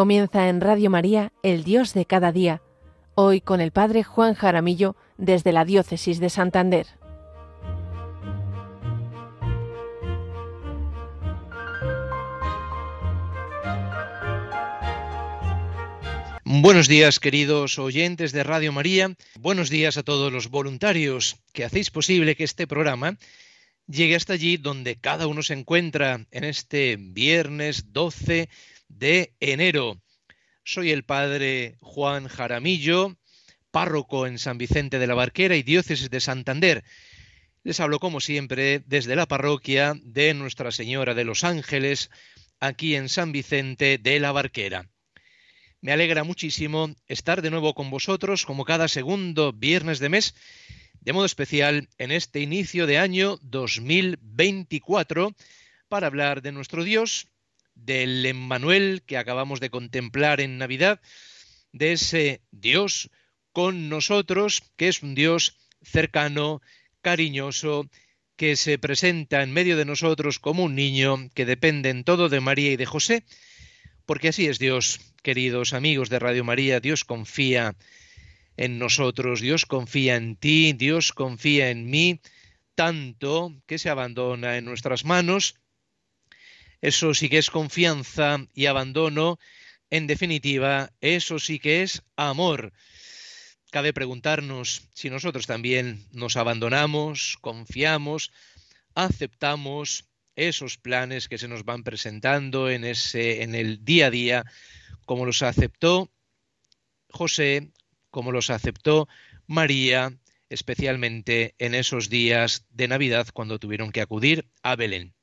Comienza en Radio María, El Dios de cada día, hoy con el Padre Juan Jaramillo desde la Diócesis de Santander. Buenos días, queridos oyentes de Radio María. Buenos días a todos los voluntarios que hacéis posible que este programa llegue hasta allí donde cada uno se encuentra en este viernes 12 de enero. Soy el padre Juan Jaramillo, párroco en San Vicente de la Barquera y diócesis de Santander. Les hablo como siempre desde la parroquia de Nuestra Señora de los Ángeles, aquí en San Vicente de la Barquera. Me alegra muchísimo estar de nuevo con vosotros como cada segundo viernes de mes, de modo especial en este inicio de año 2024, para hablar de nuestro Dios del Emmanuel que acabamos de contemplar en Navidad, de ese Dios con nosotros, que es un Dios cercano, cariñoso, que se presenta en medio de nosotros como un niño que depende en todo de María y de José, porque así es Dios, queridos amigos de Radio María, Dios confía en nosotros, Dios confía en ti, Dios confía en mí, tanto que se abandona en nuestras manos eso sí que es confianza y abandono. En definitiva, eso sí que es amor. Cabe preguntarnos si nosotros también nos abandonamos, confiamos, aceptamos esos planes que se nos van presentando en ese el día a día, como los aceptó José, como los aceptó María, especialmente en esos días de Navidad cuando tuvieron que acudir a Belén.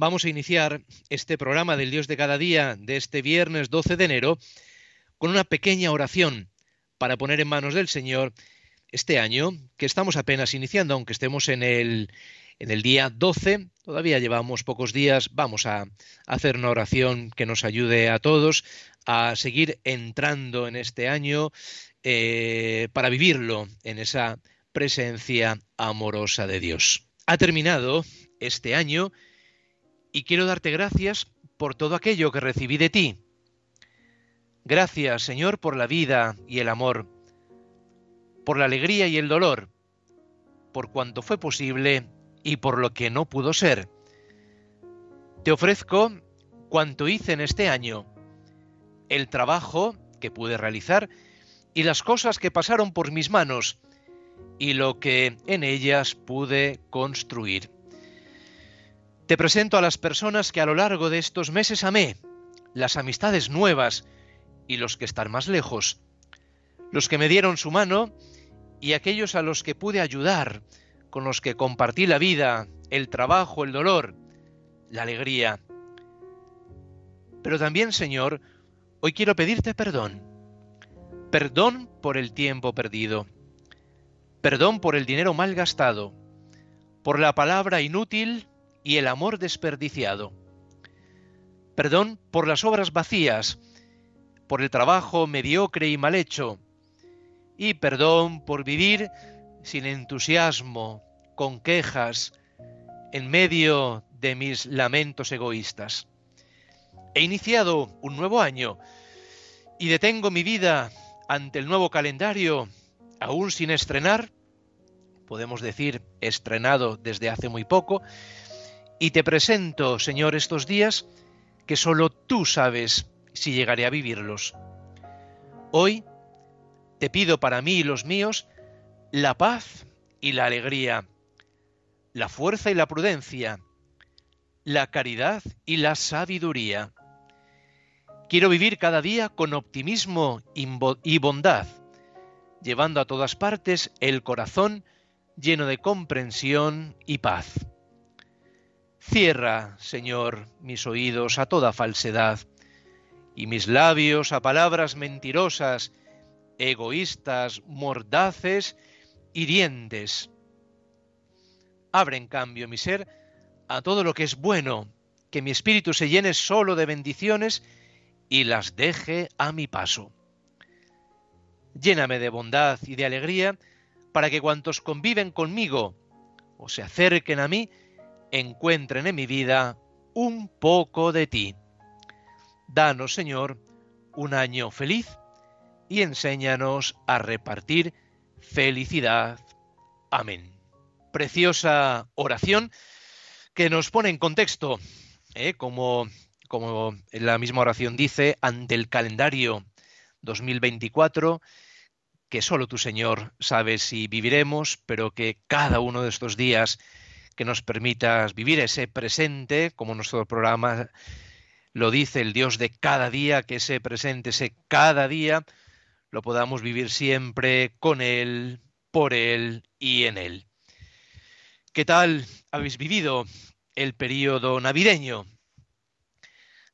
Vamos a iniciar este programa del Dios de cada día de este viernes 12 de enero con una pequeña oración para poner en manos del Señor este año que estamos apenas iniciando, aunque estemos en el, en el día 12, todavía llevamos pocos días, vamos a hacer una oración que nos ayude a todos a seguir entrando en este año eh, para vivirlo en esa presencia amorosa de Dios. Ha terminado este año y quiero darte gracias por todo aquello que recibí de ti. Gracias, Señor, por la vida y el amor, por la alegría y el dolor, por cuanto fue posible y por lo que no pudo ser. Te ofrezco cuanto hice en este año, el trabajo que pude realizar y las cosas que pasaron por mis manos y lo que en ellas pude construir. Te presento a las personas que a lo largo de estos meses amé, las amistades nuevas y los que están más lejos, los que me dieron su mano y aquellos a los que pude ayudar, con los que compartí la vida, el trabajo, el dolor, la alegría. Pero también, Señor, hoy quiero pedirte perdón. Perdón por el tiempo perdido. Perdón por el dinero mal gastado. Por la palabra inútil y el amor desperdiciado. Perdón por las obras vacías, por el trabajo mediocre y mal hecho, y perdón por vivir sin entusiasmo, con quejas, en medio de mis lamentos egoístas. He iniciado un nuevo año y detengo mi vida ante el nuevo calendario, aún sin estrenar, podemos decir estrenado desde hace muy poco, y te presento, Señor, estos días que solo tú sabes si llegaré a vivirlos. Hoy te pido para mí y los míos la paz y la alegría, la fuerza y la prudencia, la caridad y la sabiduría. Quiero vivir cada día con optimismo y bondad, llevando a todas partes el corazón lleno de comprensión y paz. Cierra, Señor, mis oídos a toda falsedad y mis labios a palabras mentirosas, egoístas, mordaces, hirientes. Abre en cambio mi ser a todo lo que es bueno, que mi espíritu se llene solo de bendiciones y las deje a mi paso. Lléname de bondad y de alegría para que cuantos conviven conmigo o se acerquen a mí encuentren en mi vida un poco de ti. Danos, Señor, un año feliz y enséñanos a repartir felicidad. Amén. Preciosa oración que nos pone en contexto, ¿eh? como, como la misma oración dice, ante el calendario 2024, que solo tu Señor sabe si viviremos, pero que cada uno de estos días que nos permitas vivir ese presente, como nuestro programa lo dice el Dios de cada día, que ese presente, ese cada día, lo podamos vivir siempre con Él, por Él y en Él. ¿Qué tal habéis vivido el periodo navideño?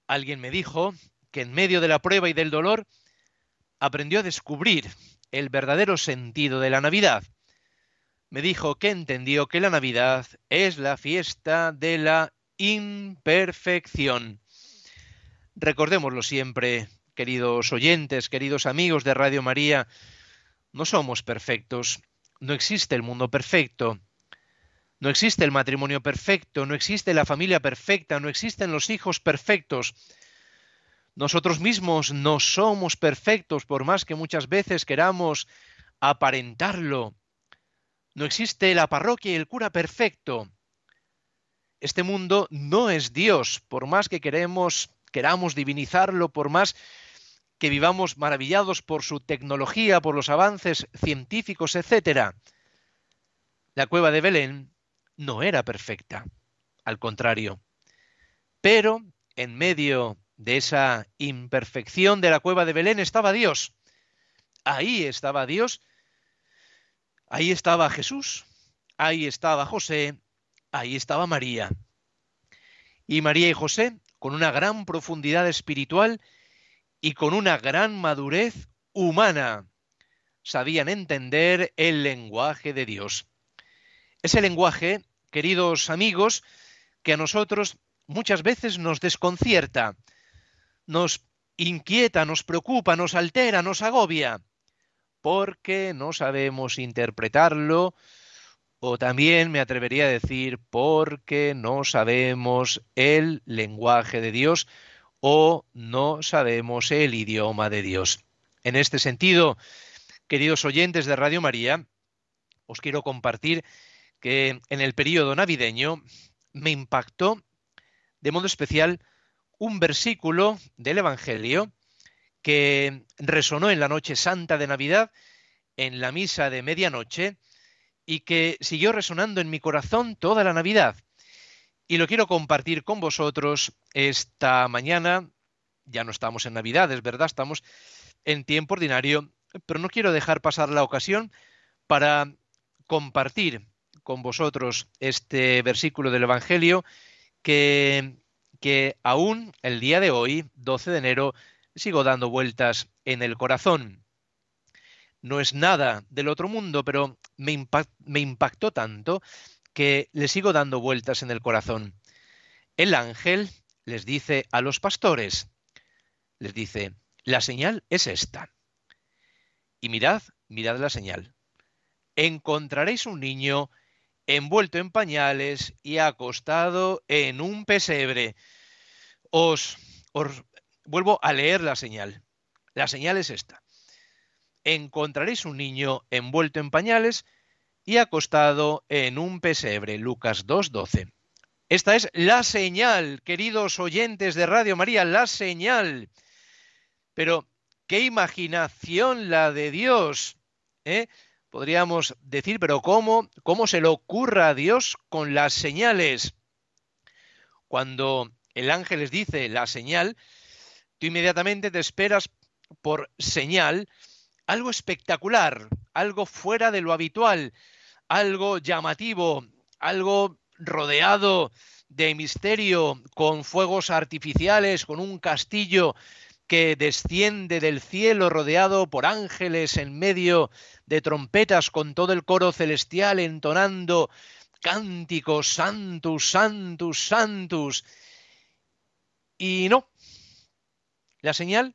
Alguien me dijo que en medio de la prueba y del dolor aprendió a descubrir el verdadero sentido de la Navidad me dijo que entendió que la Navidad es la fiesta de la imperfección. Recordémoslo siempre, queridos oyentes, queridos amigos de Radio María, no somos perfectos, no existe el mundo perfecto, no existe el matrimonio perfecto, no existe la familia perfecta, no existen los hijos perfectos. Nosotros mismos no somos perfectos por más que muchas veces queramos aparentarlo. No existe la parroquia y el cura perfecto. Este mundo no es Dios, por más que queremos, queramos divinizarlo, por más que vivamos maravillados por su tecnología, por los avances científicos, etc. La cueva de Belén no era perfecta, al contrario. Pero en medio de esa imperfección de la cueva de Belén estaba Dios. Ahí estaba Dios Ahí estaba Jesús, ahí estaba José, ahí estaba María. Y María y José, con una gran profundidad espiritual y con una gran madurez humana, sabían entender el lenguaje de Dios. Ese lenguaje, queridos amigos, que a nosotros muchas veces nos desconcierta, nos inquieta, nos preocupa, nos altera, nos agobia porque no sabemos interpretarlo, o también me atrevería a decir porque no sabemos el lenguaje de Dios o no sabemos el idioma de Dios. En este sentido, queridos oyentes de Radio María, os quiero compartir que en el periodo navideño me impactó de modo especial un versículo del Evangelio que resonó en la noche santa de Navidad, en la misa de medianoche, y que siguió resonando en mi corazón toda la Navidad. Y lo quiero compartir con vosotros esta mañana. Ya no estamos en Navidad, es verdad, estamos en tiempo ordinario, pero no quiero dejar pasar la ocasión para compartir con vosotros este versículo del Evangelio que, que aún el día de hoy, 12 de enero, sigo dando vueltas en el corazón. No es nada del otro mundo, pero me, impactó tanto que le sigo dando vueltas en el corazón. El ángel les dice a los pastores, les dice, la señal es esta. Y mirad, mirad la señal. Encontraréis un niño envuelto en pañales y acostado en un pesebre. Os, os, Vuelvo a leer la señal. La señal es esta. Encontraréis un niño envuelto en pañales y acostado en un pesebre. Lucas 2.12. Esta es la señal, queridos oyentes de Radio María, la señal. Pero, qué imaginación la de Dios. ¿eh? Podríamos decir, pero ¿cómo, ¿cómo se le ocurra a Dios con las señales? Cuando el ángel les dice la señal, inmediatamente te esperas por señal algo espectacular, algo fuera de lo habitual, algo llamativo, algo rodeado de misterio, con fuegos artificiales, con un castillo que desciende del cielo rodeado por ángeles en medio de trompetas con todo el coro celestial entonando cánticos santus, santus, santus. Y no, la señal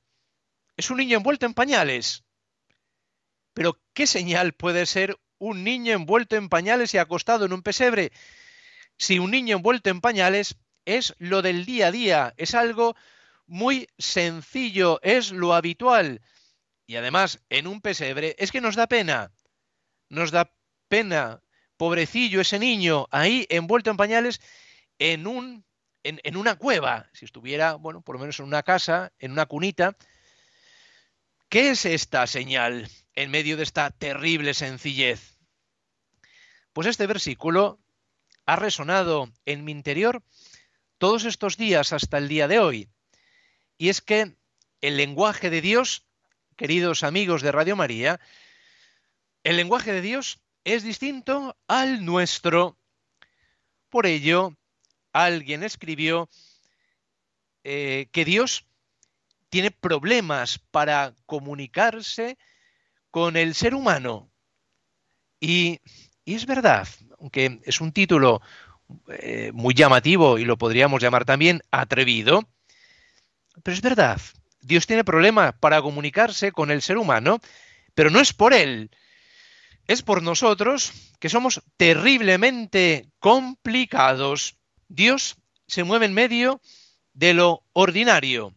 es un niño envuelto en pañales. Pero ¿qué señal puede ser un niño envuelto en pañales y acostado en un pesebre? Si un niño envuelto en pañales es lo del día a día, es algo muy sencillo, es lo habitual. Y además, en un pesebre, es que nos da pena. Nos da pena. Pobrecillo ese niño ahí envuelto en pañales en un en, una cueva, si estuviera, bueno, por lo menos en una casa, en una cunita. ¿Qué es esta señal en medio de esta terrible sencillez? Pues este versículo ha resonado en mi interior todos estos días hasta el día de hoy. Y es que el lenguaje de Dios, queridos amigos de Radio María, el lenguaje de Dios es distinto al nuestro. Por ello, alguien escribió eh, que Dios tiene problemas para comunicarse con el ser humano. Y, es verdad, aunque es un título eh, muy llamativo y lo podríamos llamar también atrevido, pero es verdad, Dios tiene problemas para comunicarse con el ser humano, pero no es por él, es por nosotros que somos terriblemente complicados. Dios se mueve en medio de lo ordinario.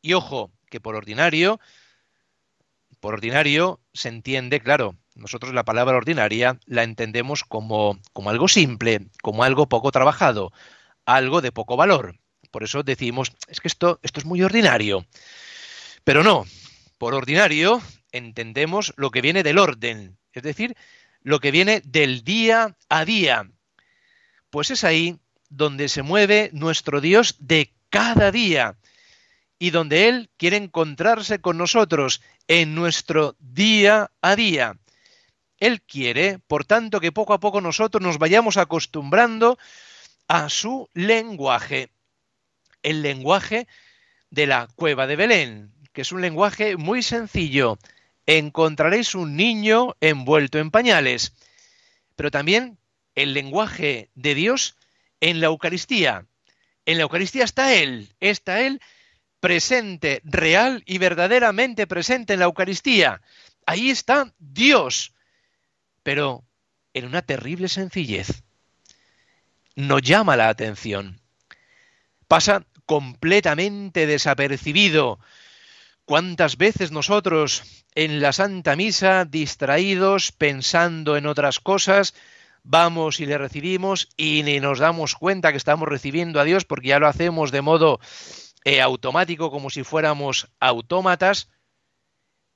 Y ojo, que por ordinario, por ordinario se entiende, claro, nosotros la palabra ordinaria la entendemos como, como algo simple, como algo poco trabajado, algo de poco valor. Por eso decimos, es que esto, esto es muy ordinario. Pero no, por ordinario entendemos lo que viene del orden, es decir, lo que viene del día a día. Pues es ahí donde se mueve nuestro Dios de cada día y donde Él quiere encontrarse con nosotros en nuestro día a día. Él quiere, por tanto, que poco a poco nosotros nos vayamos acostumbrando a su lenguaje, el lenguaje de la cueva de Belén, que es un lenguaje muy sencillo. Encontraréis un niño envuelto en pañales, pero también el lenguaje de Dios en la Eucaristía. En la Eucaristía está Él, está Él presente, real y verdaderamente presente en la Eucaristía. Ahí está Dios pero en una terrible sencillez. No llama la atención. Pasa completamente desapercibido. ¿Cuántas veces nosotros en la Santa Misa, distraídos, pensando en otras cosas, vamos y le recibimos y ni nos damos cuenta que estamos recibiendo a Dios porque ya lo hacemos de modo eh, automático, como si fuéramos autómatas?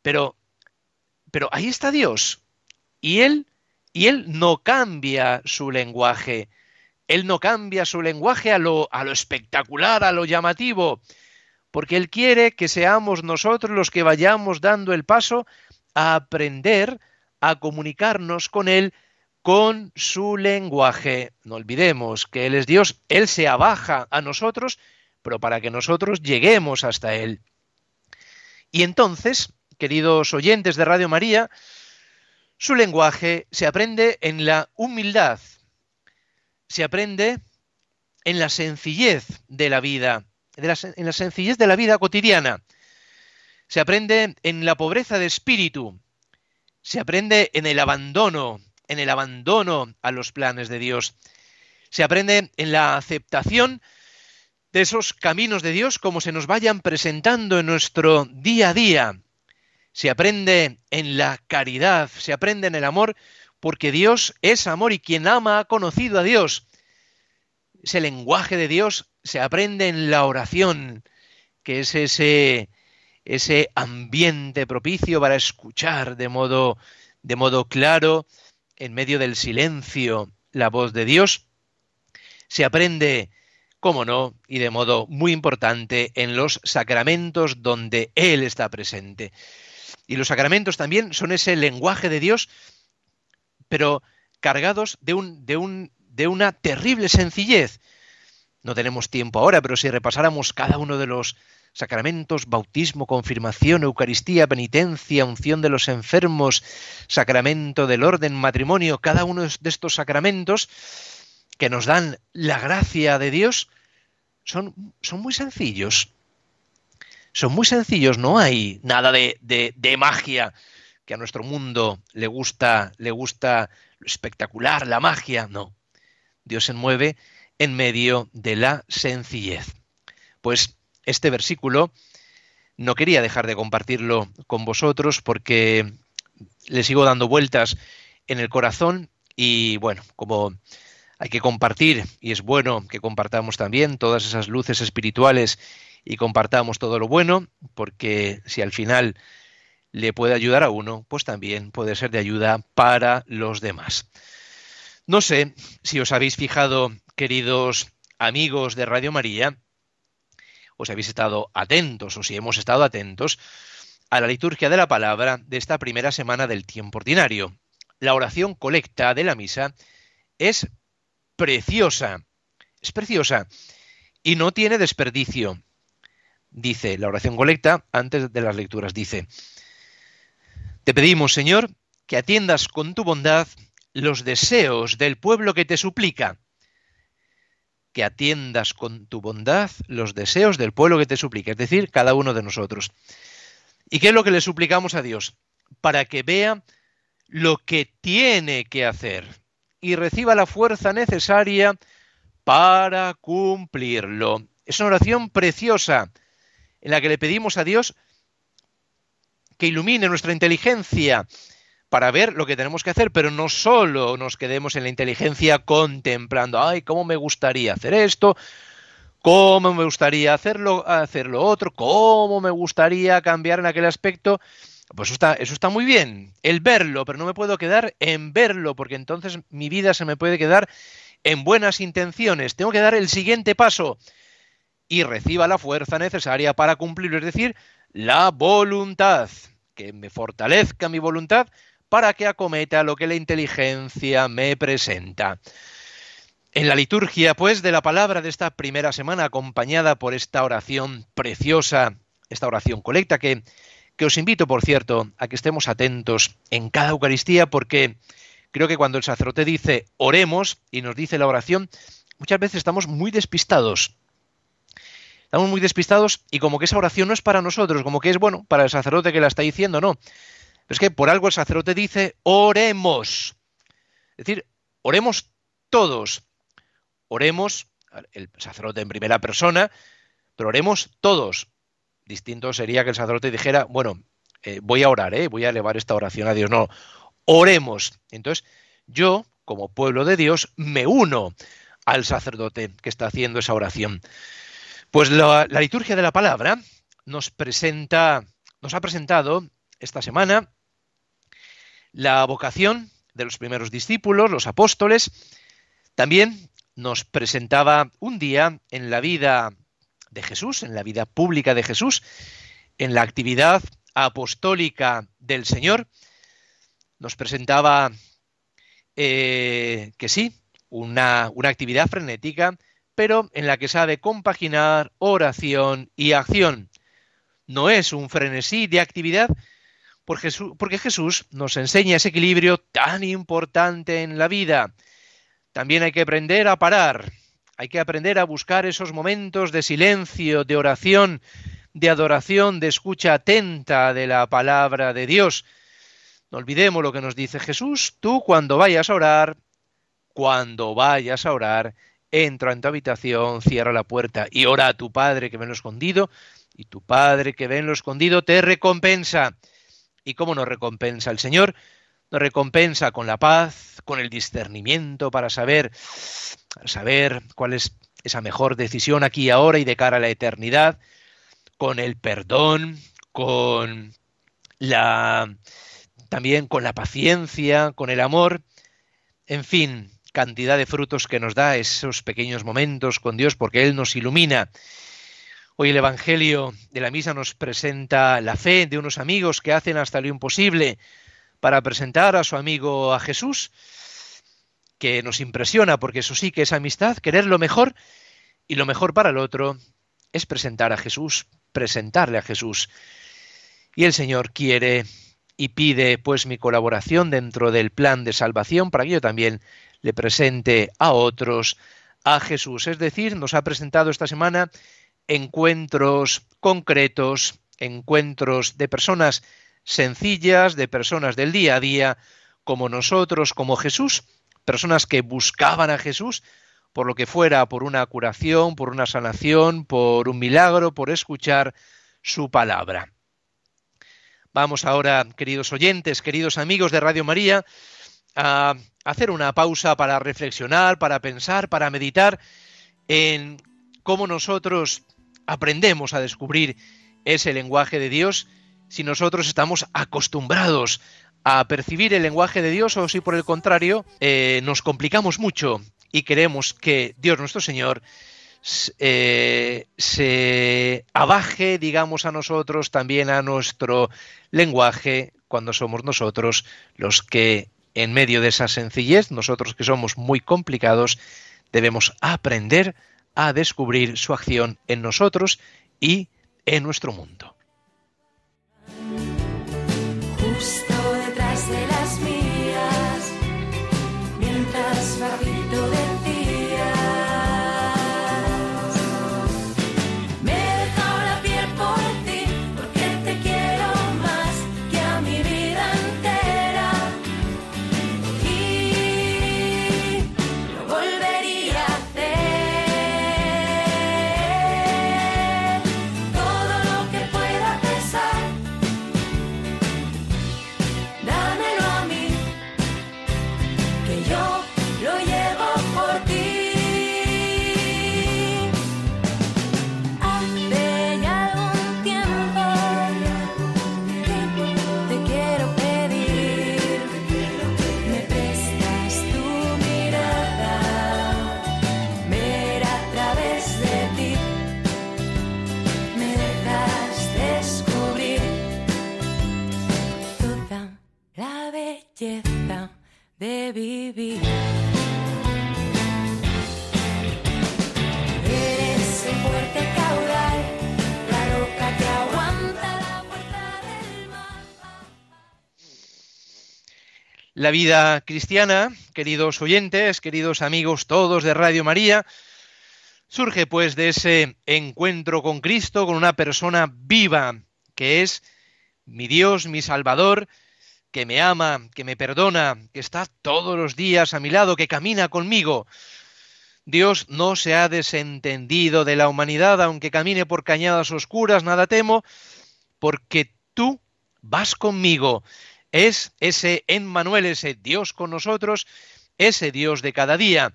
Pero, pero ahí está Dios, y él, y él no cambia su lenguaje. Él no cambia su lenguaje a lo, a lo espectacular, a lo llamativo, porque Él quiere que seamos nosotros los que vayamos dando el paso a aprender a comunicarnos con Él con su lenguaje. No olvidemos que Él es Dios, Él se abaja a nosotros, pero para que nosotros lleguemos hasta Él. Y entonces, queridos oyentes de Radio María, su lenguaje se aprende en la humildad, se aprende en la sencillez de la vida, en la sencillez de la vida cotidiana, se aprende en la pobreza de espíritu, se aprende en el abandono, en el abandono a los planes de Dios, se aprende en la aceptación de esos caminos de Dios como se nos vayan presentando en nuestro día a día, se aprende en la caridad, se aprende en el amor, porque Dios es amor y quien ama ha conocido a Dios. Ese lenguaje de Dios se aprende en la oración, que es ese, ese ambiente propicio para escuchar de modo, de modo claro, en medio del silencio, la voz de Dios. Se aprende, cómo no, y de modo muy importante, en los sacramentos donde Él está presente. Y los sacramentos también son ese lenguaje de Dios, pero cargados de, un, de, un, de una terrible sencillez. No tenemos tiempo ahora, pero si repasáramos cada uno de los sacramentos, bautismo, confirmación, Eucaristía, penitencia, unción de los enfermos, sacramento del orden, matrimonio, cada uno de estos sacramentos que nos dan la gracia de Dios, son, son muy sencillos son muy sencillos, no hay nada de, de, magia que a nuestro mundo le gusta, le gusta lo espectacular, la magia, no. Dios se mueve en medio de la sencillez. Pues este versículo no quería dejar de compartirlo con vosotros porque le sigo dando vueltas en el corazón y bueno, como hay que compartir y es bueno que compartamos también todas esas luces espirituales y compartamos todo lo bueno, porque si al final le puede ayudar a uno, pues también puede ser de ayuda para los demás. No sé si os habéis fijado, queridos amigos de Radio María, os habéis estado atentos o si hemos estado atentos a la liturgia de la palabra de esta primera semana del tiempo ordinario. La oración colecta de la misa es preciosa, es preciosa y no tiene desperdicio. Dice la oración colecta antes de las lecturas, dice, te pedimos, Señor, que atiendas con tu bondad los deseos del pueblo que te suplica que atiendas con tu bondad los deseos del pueblo que te suplica, es decir, cada uno de nosotros. ¿Y qué es lo que le suplicamos a Dios? Para que vea lo que tiene que hacer y reciba la fuerza necesaria para cumplirlo. Es una oración preciosa en la que le pedimos a Dios que ilumine nuestra inteligencia, para ver lo que tenemos que hacer, pero no solo nos quedemos en la inteligencia contemplando, ay, cómo me gustaría hacer esto, cómo me gustaría hacerlo, hacer lo otro, cómo me gustaría cambiar en aquel aspecto. Pues eso está, eso está muy bien, el verlo, pero no me puedo quedar en verlo, porque entonces mi vida se me puede quedar en buenas intenciones. Tengo que dar el siguiente paso y reciba la fuerza necesaria para cumplirlo, es decir, la voluntad, que me fortalezca mi voluntad para que acometa lo que la inteligencia me presenta. En la liturgia, pues, de la palabra de esta primera semana, acompañada por esta oración preciosa, esta oración colecta, que, que os invito, por cierto, a que estemos atentos en cada Eucaristía, porque creo que cuando el sacerdote dice oremos y nos dice la oración, muchas veces estamos muy despistados. Estamos muy despistados y como que esa oración no es para nosotros, como que es, bueno, para el sacerdote que la está diciendo, no es que por algo el sacerdote dice, oremos. Es decir, oremos todos. Oremos, el sacerdote en primera persona, pero oremos todos. Distinto sería que el sacerdote dijera, bueno, eh, voy a orar, ¿eh? voy a elevar esta oración a Dios. No, oremos. Entonces, yo, como pueblo de Dios, me uno al sacerdote que está haciendo esa oración. Pues la, la liturgia de la palabra nos presenta, nos ha presentado esta semana la vocación de los primeros discípulos, los apóstoles. También nos presentaba un día en la vida de Jesús, en la vida pública de Jesús, en la actividad apostólica del Señor. Nos presentaba eh, que sí, una, una actividad frenética, pero en la que sabe compaginar oración y acción. No es un frenesí de actividad, porque Jesús nos enseña ese equilibrio tan importante en la vida. También hay que aprender a parar, hay que aprender a buscar esos momentos de silencio, de oración, de adoración, de escucha atenta de la palabra de Dios. No olvidemos lo que nos dice Jesús, tú cuando vayas a orar, cuando vayas a orar, entra en tu habitación, cierra la puerta y ora a tu Padre que ve en lo escondido, y tu Padre que ve en lo escondido te recompensa. ¿Y cómo nos recompensa el Señor? Nos recompensa con la paz, con el discernimiento para saber, saber cuál es esa mejor decisión aquí y ahora y de cara a la eternidad, con el perdón, con la también con la paciencia, con el amor, en fin, cantidad de frutos que nos da esos pequeños momentos con Dios porque Él nos ilumina Hoy el Evangelio de la Misa nos presenta la fe de unos amigos que hacen hasta lo imposible para presentar a su amigo a Jesús, que nos impresiona porque eso sí que es amistad, querer lo mejor y lo mejor para el otro es presentar a Jesús, presentarle a Jesús. Y el Señor quiere y pide pues mi colaboración dentro del plan de salvación para que yo también le presente a otros a Jesús. Es decir, nos ha presentado esta semana encuentros concretos, encuentros de personas sencillas, de personas del día a día, como nosotros, como Jesús, personas que buscaban a Jesús, por lo que fuera, por una curación, por una sanación, por un milagro, por escuchar su palabra. Vamos ahora, queridos oyentes, queridos amigos de Radio María, a hacer una pausa para reflexionar, para pensar, para meditar en cómo nosotros aprendemos a descubrir ese lenguaje de Dios si nosotros estamos acostumbrados a percibir el lenguaje de Dios o si por el contrario eh, nos complicamos mucho y queremos que Dios nuestro Señor eh, se abaje, digamos, a nosotros, también a nuestro lenguaje, cuando somos nosotros los que, en medio de esa sencillez, nosotros que somos muy complicados, debemos aprender a descubrir su acción en nosotros y en nuestro mundo. La vida cristiana, queridos oyentes, queridos amigos todos de Radio María, surge pues de ese encuentro con Cristo, con una persona viva, que es mi Dios, mi Salvador, que me ama, que me perdona, que está todos los días a mi lado, que camina conmigo. Dios no se ha desentendido de la humanidad, aunque camine por cañadas oscuras, nada temo, porque tú vas conmigo es ese Emmanuel, ese Dios con nosotros, ese Dios de cada día.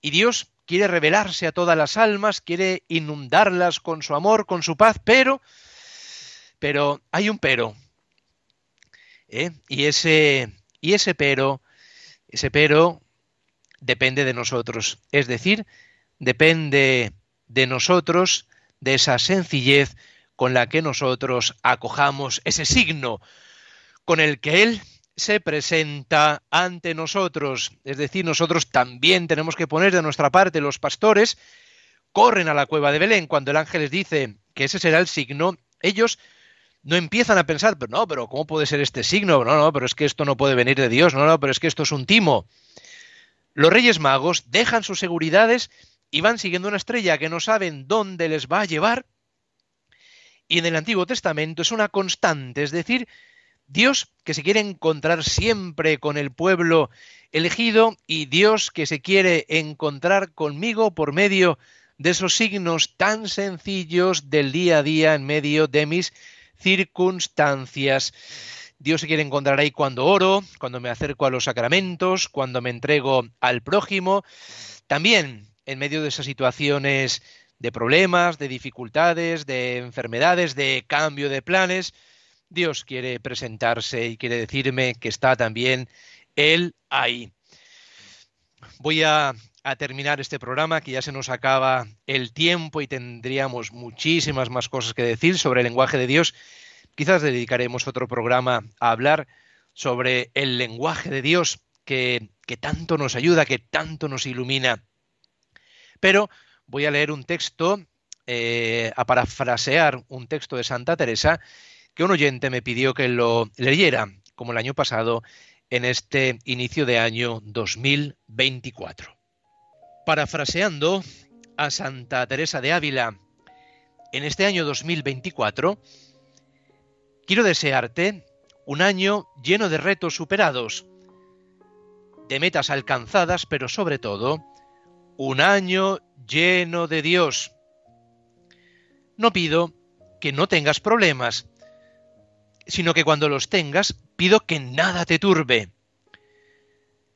Y Dios quiere revelarse a todas las almas, quiere inundarlas con su amor, con su paz, pero, pero hay un pero. ¿eh? Y ese, y ese pero, ese pero depende de nosotros. Es decir, depende de nosotros, de esa sencillez con la que nosotros acojamos ese signo con el que Él se presenta ante nosotros. Es decir, nosotros también tenemos que poner de nuestra parte los pastores, corren a la cueva de Belén cuando el ángel les dice que ese será el signo, ellos no empiezan a pensar, pero no, pero ¿cómo puede ser este signo? No, no, pero es que esto no puede venir de Dios, no, no, pero es que esto es un timo. Los reyes magos dejan sus seguridades y van siguiendo una estrella que no saben dónde les va a llevar. Y en el Antiguo Testamento es una constante, es decir, Dios que se quiere encontrar siempre con el pueblo elegido y Dios que se quiere encontrar conmigo por medio de esos signos tan sencillos del día a día en medio de mis circunstancias. Dios se quiere encontrar ahí cuando oro, cuando me acerco a los sacramentos, cuando me entrego al prójimo, también en medio de esas situaciones de problemas, de dificultades, de enfermedades, de cambio de planes. Dios quiere presentarse y quiere decirme que está también Él ahí. Voy a, terminar este programa, que ya se nos acaba el tiempo y tendríamos muchísimas más cosas que decir sobre el lenguaje de Dios. Quizás dedicaremos otro programa a hablar sobre el lenguaje de Dios que, tanto nos ayuda, que tanto nos ilumina. Pero voy a leer un texto, eh, a parafrasear un texto de Santa Teresa, que un oyente me pidió que lo leyera, como el año pasado, en este inicio de año 2024. Parafraseando a Santa Teresa de Ávila, en este año 2024, quiero desearte un año lleno de retos superados, de metas alcanzadas, pero sobre todo, un año lleno de Dios. No pido que no tengas problemas, sino que cuando los tengas, pido que nada te turbe,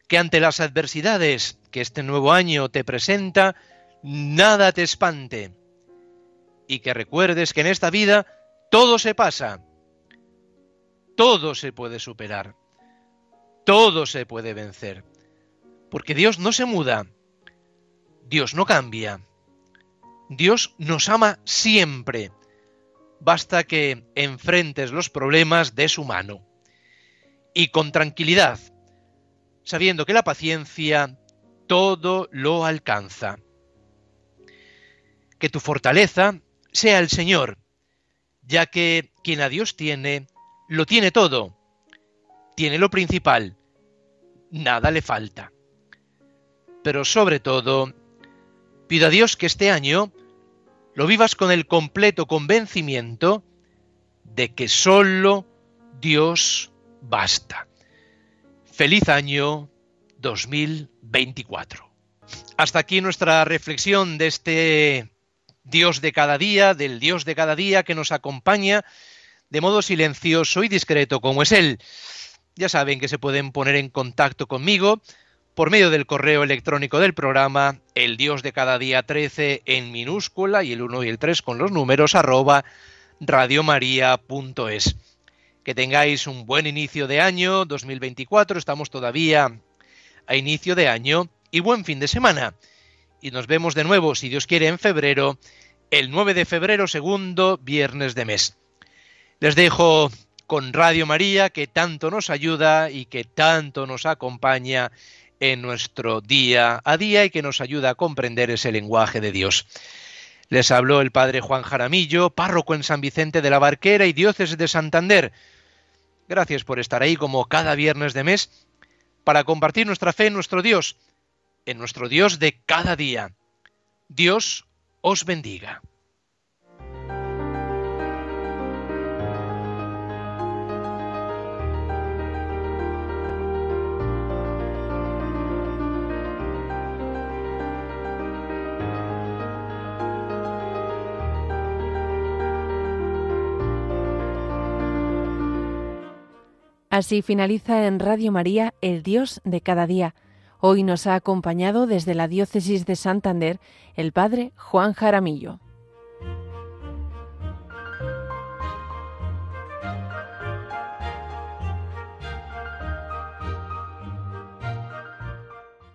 que ante las adversidades que este nuevo año te presenta, nada te espante, y que recuerdes que en esta vida todo se pasa, todo se puede superar, todo se puede vencer, porque Dios no se muda, Dios no cambia, Dios nos ama siempre, basta que enfrentes los problemas de su mano, y con tranquilidad, sabiendo que la paciencia todo lo alcanza. Que tu fortaleza sea el Señor, ya que quien a Dios tiene, lo tiene todo, tiene lo principal, nada le falta. Pero sobre todo, pido a Dios que este año lo vivas con el completo convencimiento de que solo Dios basta. Feliz año 2024. Hasta aquí nuestra reflexión de este Dios de cada día, del Dios de cada día que nos acompaña de modo silencioso y discreto como es Él. Ya saben que se pueden poner en contacto conmigo por medio del correo electrónico del programa, el Dios de cada día 13 en minúscula y el 1 y el 3 con los números arroba radiomaria.es. Que tengáis un buen inicio de año 2024, estamos todavía a inicio de año y buen fin de semana y nos vemos de nuevo, si Dios quiere, en febrero, el 9 de febrero, segundo viernes de mes. Les dejo con Radio María, que tanto nos ayuda y que tanto nos acompaña en nuestro día a día y que nos ayuda a comprender ese lenguaje de Dios. Les habló el padre Juan Jaramillo, párroco en San Vicente de la Barquera y diócesis de Santander. Gracias por estar ahí como cada viernes de mes para compartir nuestra fe en nuestro Dios en nuestro Dios de cada día. Dios os bendiga. Así finaliza en Radio María el Dios de cada día Hoy nos ha acompañado desde la diócesis de Santander el padre Juan Jaramillo.